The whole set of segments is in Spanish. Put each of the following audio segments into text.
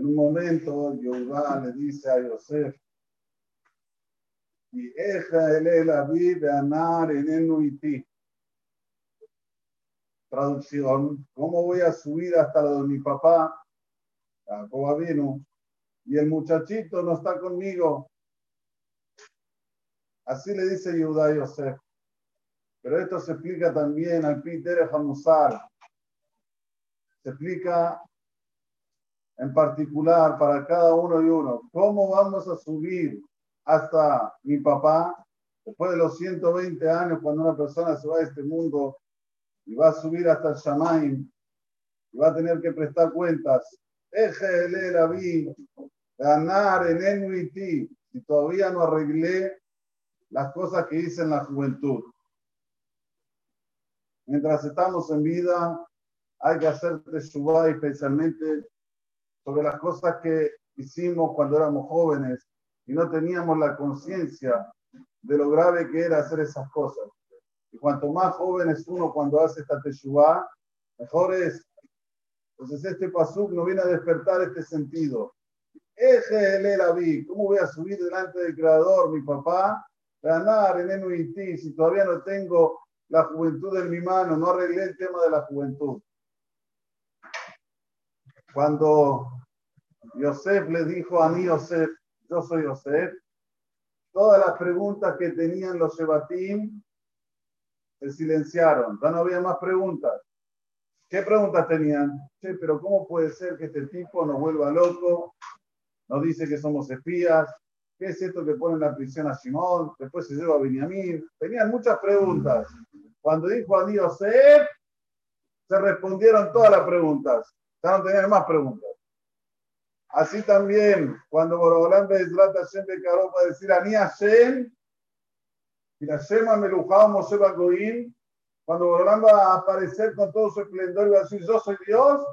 En un momento, Jehová le dice a Yosef, y eja el vida anar en el Traducción, ¿cómo voy a subir hasta lo de mi papá? Jacob vino y el muchachito no está conmigo. Así le dice Yehudá a Yosef. Pero esto se explica también al Peter Hamusar. Se explica en particular para cada uno y uno. ¿Cómo vamos a subir hasta mi papá después de los 120 años cuando una persona se va a este mundo y va a subir hasta el Shamaim y va a tener que prestar cuentas? Eje vi, ganar en ti y todavía no arreglé las cosas que hice en la juventud. Mientras estamos en vida, hay que hacer teshuva especialmente sobre las cosas que hicimos cuando éramos jóvenes y no teníamos la conciencia de lo grave que era hacer esas cosas. Y cuanto más joven es uno cuando hace esta teshuva, mejor es. Entonces este pasuk no viene a despertar este sentido. Eje la vi, ¿cómo voy a subir delante del Creador, mi papá, ganar en ti si todavía no tengo la juventud en mi mano, no arreglé el tema de la juventud. Cuando Yosef le dijo a mí, Yosef, yo soy Yosef, todas las preguntas que tenían los Shebatim se silenciaron, ya no había más preguntas. ¿Qué preguntas tenían? Che, pero ¿cómo puede ser que este tipo nos vuelva loco? Nos dice que somos espías. ¿Qué es esto que pone en la prisión a Simón? Después se lleva a Benjamín. Tenían muchas preguntas. Cuando dijo a Yosef, se respondieron todas las preguntas. Ya no tenían más preguntas. Así también, cuando Borobolán Bezrat Hashem declaró para decir Ani Hashem, y la Shema Melujao Moshe Bagoim, cuando Borobolán va a aparecer con todo su esplendor y va a decir Yo soy Dios,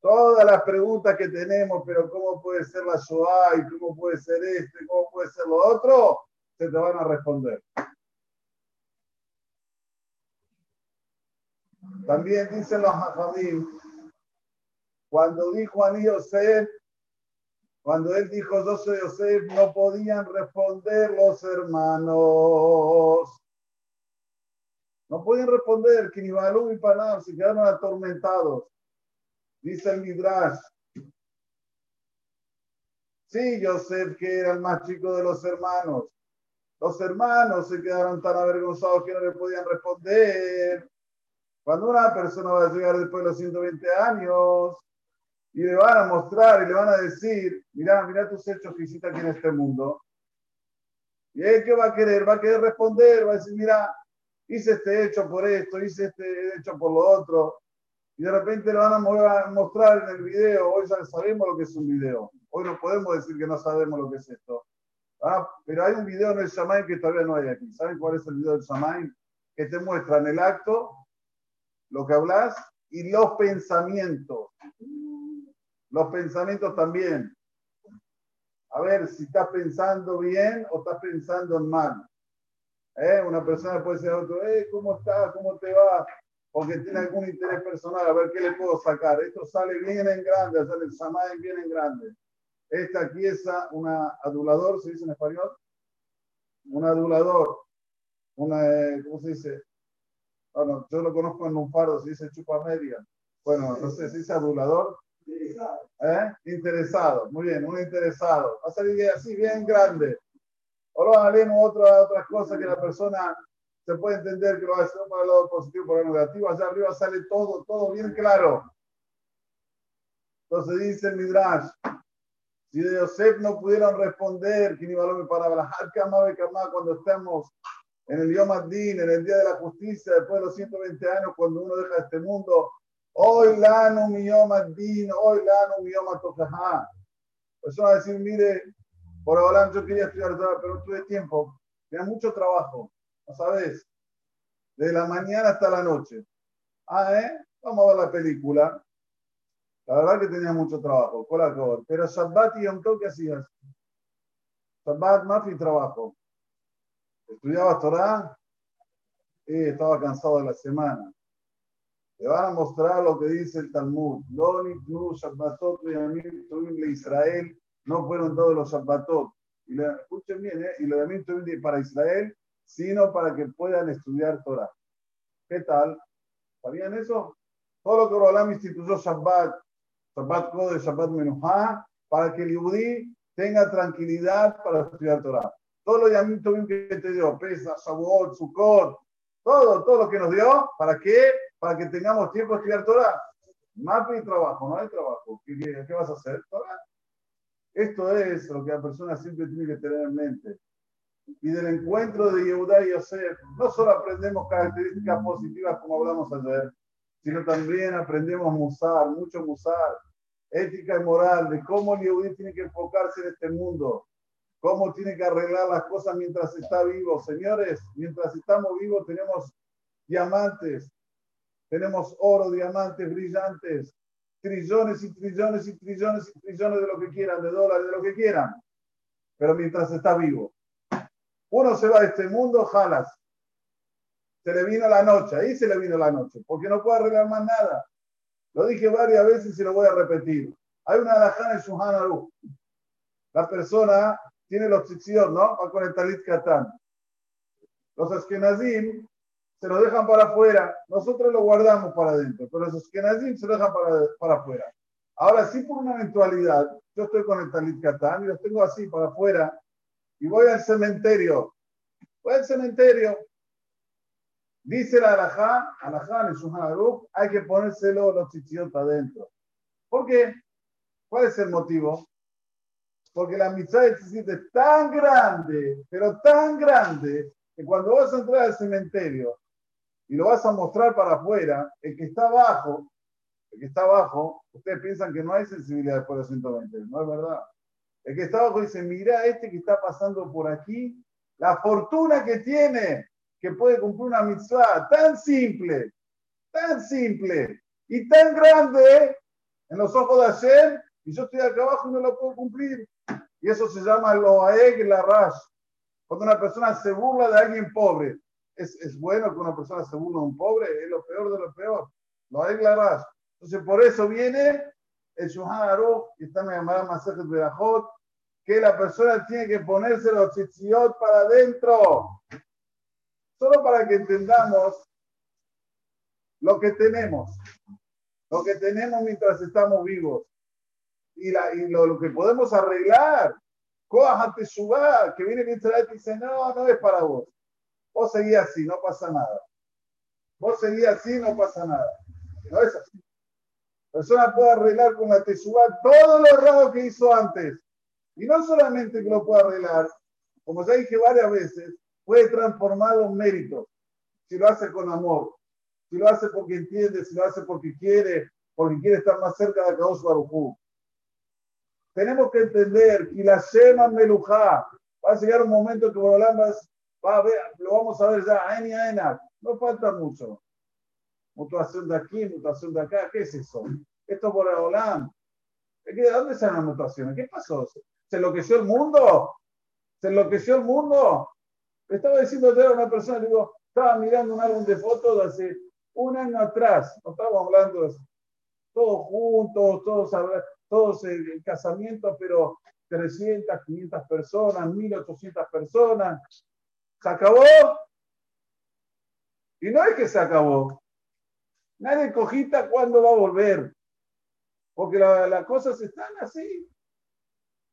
todas las preguntas que tenemos, pero ¿cómo puede ser la Shoah? ¿Y cómo puede ser esto? ¿Y cómo puede ser lo otro? Se te van a responder. También dicen los Hajamim, cuando dijo a Yosef, cuando él dijo yo soy Yosef, no podían responder los hermanos. No podían responder, que ni Balú ni Panam se quedaron atormentados. Dice el Midrash. Sí, Yosef, que era el más chico de los hermanos. Los hermanos se quedaron tan avergonzados que no le podían responder. Cuando una persona va a llegar después de los 120 años y le van a mostrar y le van a decir, mira, mira tus hechos que hiciste aquí en este mundo. ¿Y él qué va a querer? Va a querer responder, va a decir, mira, hice este hecho por esto, hice este hecho por lo otro. Y de repente le van a mostrar en el video, hoy ya sabemos lo que es un video. Hoy no podemos decir que no sabemos lo que es esto. Ah, pero hay un video en el Shamaim que todavía no hay aquí. ¿Saben cuál es el video del Shamaim? Que te muestra en el acto lo que hablas y los pensamientos. Los pensamientos también. A ver si estás pensando bien o estás pensando en mal. ¿Eh? Una persona puede decir a otro, eh, ¿cómo estás? ¿Cómo te va? Porque tiene algún interés personal, a ver qué le puedo sacar. Esto sale bien en grande, sale el bien en grande. Esta aquí es una adulador, ¿se dice en español? Un adulador. Una, eh, ¿cómo se dice? Bueno, yo lo conozco en un faro, se dice chupa media. Bueno, no sé, se dice adulador. ¿Eh? Interesado, muy bien, un interesado. Va a salir así, bien grande. Ahora haremos otra, otras cosas que la persona se puede entender que lo va a hacer para el lado positivo, para el negativo. Allá arriba sale todo, todo bien claro. Entonces dice el Midrash, si de Yosef no pudieron responder, que ni valor para cuando estamos en el Yom Adin, en el Día de la Justicia, después de los 120 años, cuando uno deja este mundo, hoy lano mi Yom Adin, hoy lano mi Yom Atokajá. Pues a decir, mire, por ahora yo quería estudiar pero no tuve tiempo, tenía mucho trabajo, ¿no sabes? De la mañana hasta la noche. Ah, ¿eh? Vamos a ver la película. La verdad que tenía mucho trabajo, colacor. Pero Shabbat y Yom Tov, ¿qué hacías? Shabbat, Mafi, trabajo. ¿Estudiabas Torah? Eh, estaba cansado de la semana. Le van a mostrar lo que dice el Talmud. Israel no fueron todos los Shabbatot. Y le, escuchen bien, ¿eh? y lo de para Israel, sino para que puedan estudiar Torah. ¿Qué tal? ¿Sabían eso? Todo lo que Rolam instituyó Shabbat, Shabbat Kode, Shabbat Menuha, para que el Yudí tenga tranquilidad para estudiar Torah. Todo lo llamito que te dio, Pesa, Shavuot, Sukkot, todo, todo lo que nos dio, ¿para qué? Para que tengamos tiempo de estudiar Torah. Más y trabajo, no hay trabajo. ¿Qué, qué, vas a hacer? Torah. Esto es lo que la persona siempre tiene que tener en mente. Y del encuentro de Yehuda y Yosef, no solo aprendemos características positivas como hablamos ayer, sino también aprendemos musar, mucho musar, ética y moral, de cómo el Yehudí tiene que enfocarse en este mundo, cómo tiene que arreglar las cosas mientras está vivo. Señores, mientras estamos vivos tenemos diamantes, tenemos oro, diamantes brillantes, trillones y trillones y trillones y trillones de lo que quieran, de dólares, de lo que quieran. Pero mientras está vivo. Uno se va de este mundo, jalas. Se le vino la noche, ahí se le vino la noche, porque no puede arreglar más nada. Lo dije varias veces y lo voy a repetir. Hay una alajana en Shuhanaru. La persona tiene los tzitzit, ¿no? Va con el talit katán. Los eskenazim se lo dejan para afuera, nosotros lo guardamos para adentro, pero los Ashkenazim se lo dejan para, para afuera. Ahora sí, por una eventualidad, yo estoy con el Talit Katán y los tengo así para afuera y voy al cementerio. Voy al cementerio. Dice la Alajá, Alajá en su hay que ponérselo los chichiotas adentro. ¿Por qué? ¿Cuál es el motivo? Porque la mitzvah de es tan grande, pero tan grande, que cuando vas a entrar al cementerio y lo vas a mostrar para afuera, el que está abajo, el que está abajo, ustedes piensan que no hay sensibilidad después de los 120, no es verdad. El que está abajo dice, mira este que está pasando por aquí, la fortuna que tiene, que puede cumplir una mitzvah tan simple, tan simple y tan grande en los ojos de Hashem, y yo estoy acá abajo y no lo puedo cumplir. Y eso se llama lo aeg la rash. Cuando una persona se burla de alguien pobre, es, bueno que una persona se burla de un pobre, es lo peor de lo peor. Lo hay claras. Entonces, por eso viene el Shuhan Aruch, y está en llamada Masajet Berajot, que la persona tiene que ponerse los tzitziot para adentro. Solo para que entendamos lo que tenemos, lo que tenemos mientras estamos vivos y, la, y lo, que podemos arreglar. Coajate que viene el y dice, no, no es para vos. Vos seguís así, no pasa nada. Vos seguís así, no pasa nada. No es así. La persona puede arreglar con la teshuva todo lo raro que hizo antes. Y no solamente que lo pueda arreglar, como ya dije varias veces, puede transformarlo en méritos. Si lo hace con amor, si lo hace porque entiende, si lo hace porque quiere, porque quiere estar más cerca de Akadosh Barujú. Tenemos que entender que la Shema Melujá va a llegar un momento que Borolambas Va a ver, lo vamos a ver ya, Eni Aena, no falta mucho. Mutuación de aquí, mutación de acá, ¿qué es eso? Esto por Olam. ¿De dónde salen las mutaciones? ¿Qué pasó? ¿Se enloqueció el mundo? ¿Se enloqueció el mundo? Estaba diciendo a una persona, digo, estaba mirando un álbum de fotos de hace un año atrás, no estábamos hablando de todos juntos, todos, todos en casamiento, pero 300, 500 personas, 1800 personas, ¿Se acabó? Y no es que se acabó. Nadie cogita cuándo va a volver. Porque las la cosas están así.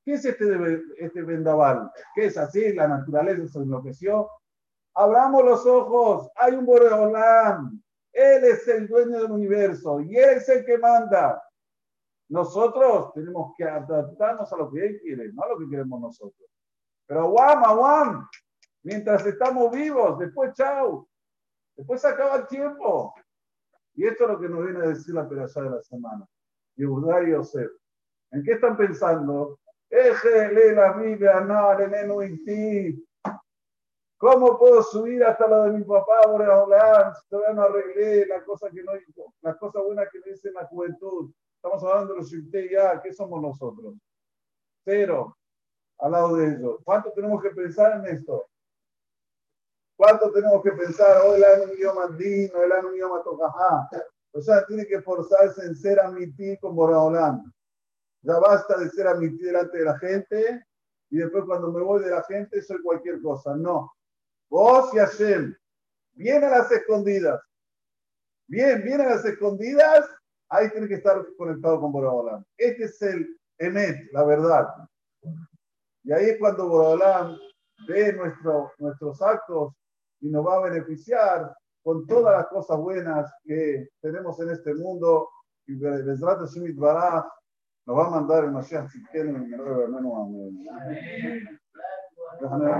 ¿Qué es este, este vendaval? ¿Qué es así? La naturaleza se enloqueció. Abramos los ojos. Hay un Boreolam. Él es el dueño del universo y él es el que manda. Nosotros tenemos que adaptarnos a lo que él quiere, no a lo que queremos nosotros. Pero guam, guam, mientras estamos vivos, después chao, después se acaba el tiempo. Y esto es lo que nos viene a decir la perashá de la semana. Yehudá y Yosef. ¿En qué están pensando? La. ¿Cómo puedo subir hasta lo de mi papá? Si todavía no arreglé la cosa que no, las cosas buenas que me dice la juventud. Estamos hablando de los ya, ¿qué somos nosotros? Cero al lado de ellos. ¿Cuánto tenemos que pensar en esto? ¿Cuánto tenemos que pensar? Oh, el año idioma andino, el año idioma tocajá. O sea, tiene que forzarse en ser amití con Boraholam. Ya basta de ser amití delante de la gente y después cuando me voy de la gente soy cualquier cosa. No. Vos y Hashem, bien a las escondidas. Bien, bien a las escondidas, ahí tiene que estar conectado con Boraholam. Este es el Emet, la verdad. Y ahí es cuando Boraholam ve nuestro, nuestros actos y nos va a beneficiar con todas las cosas buenas que tenemos en este mundo. Y Bezrat Shemit Baraj nos va a mandar el Mashiach Tzidkenu en el hermano.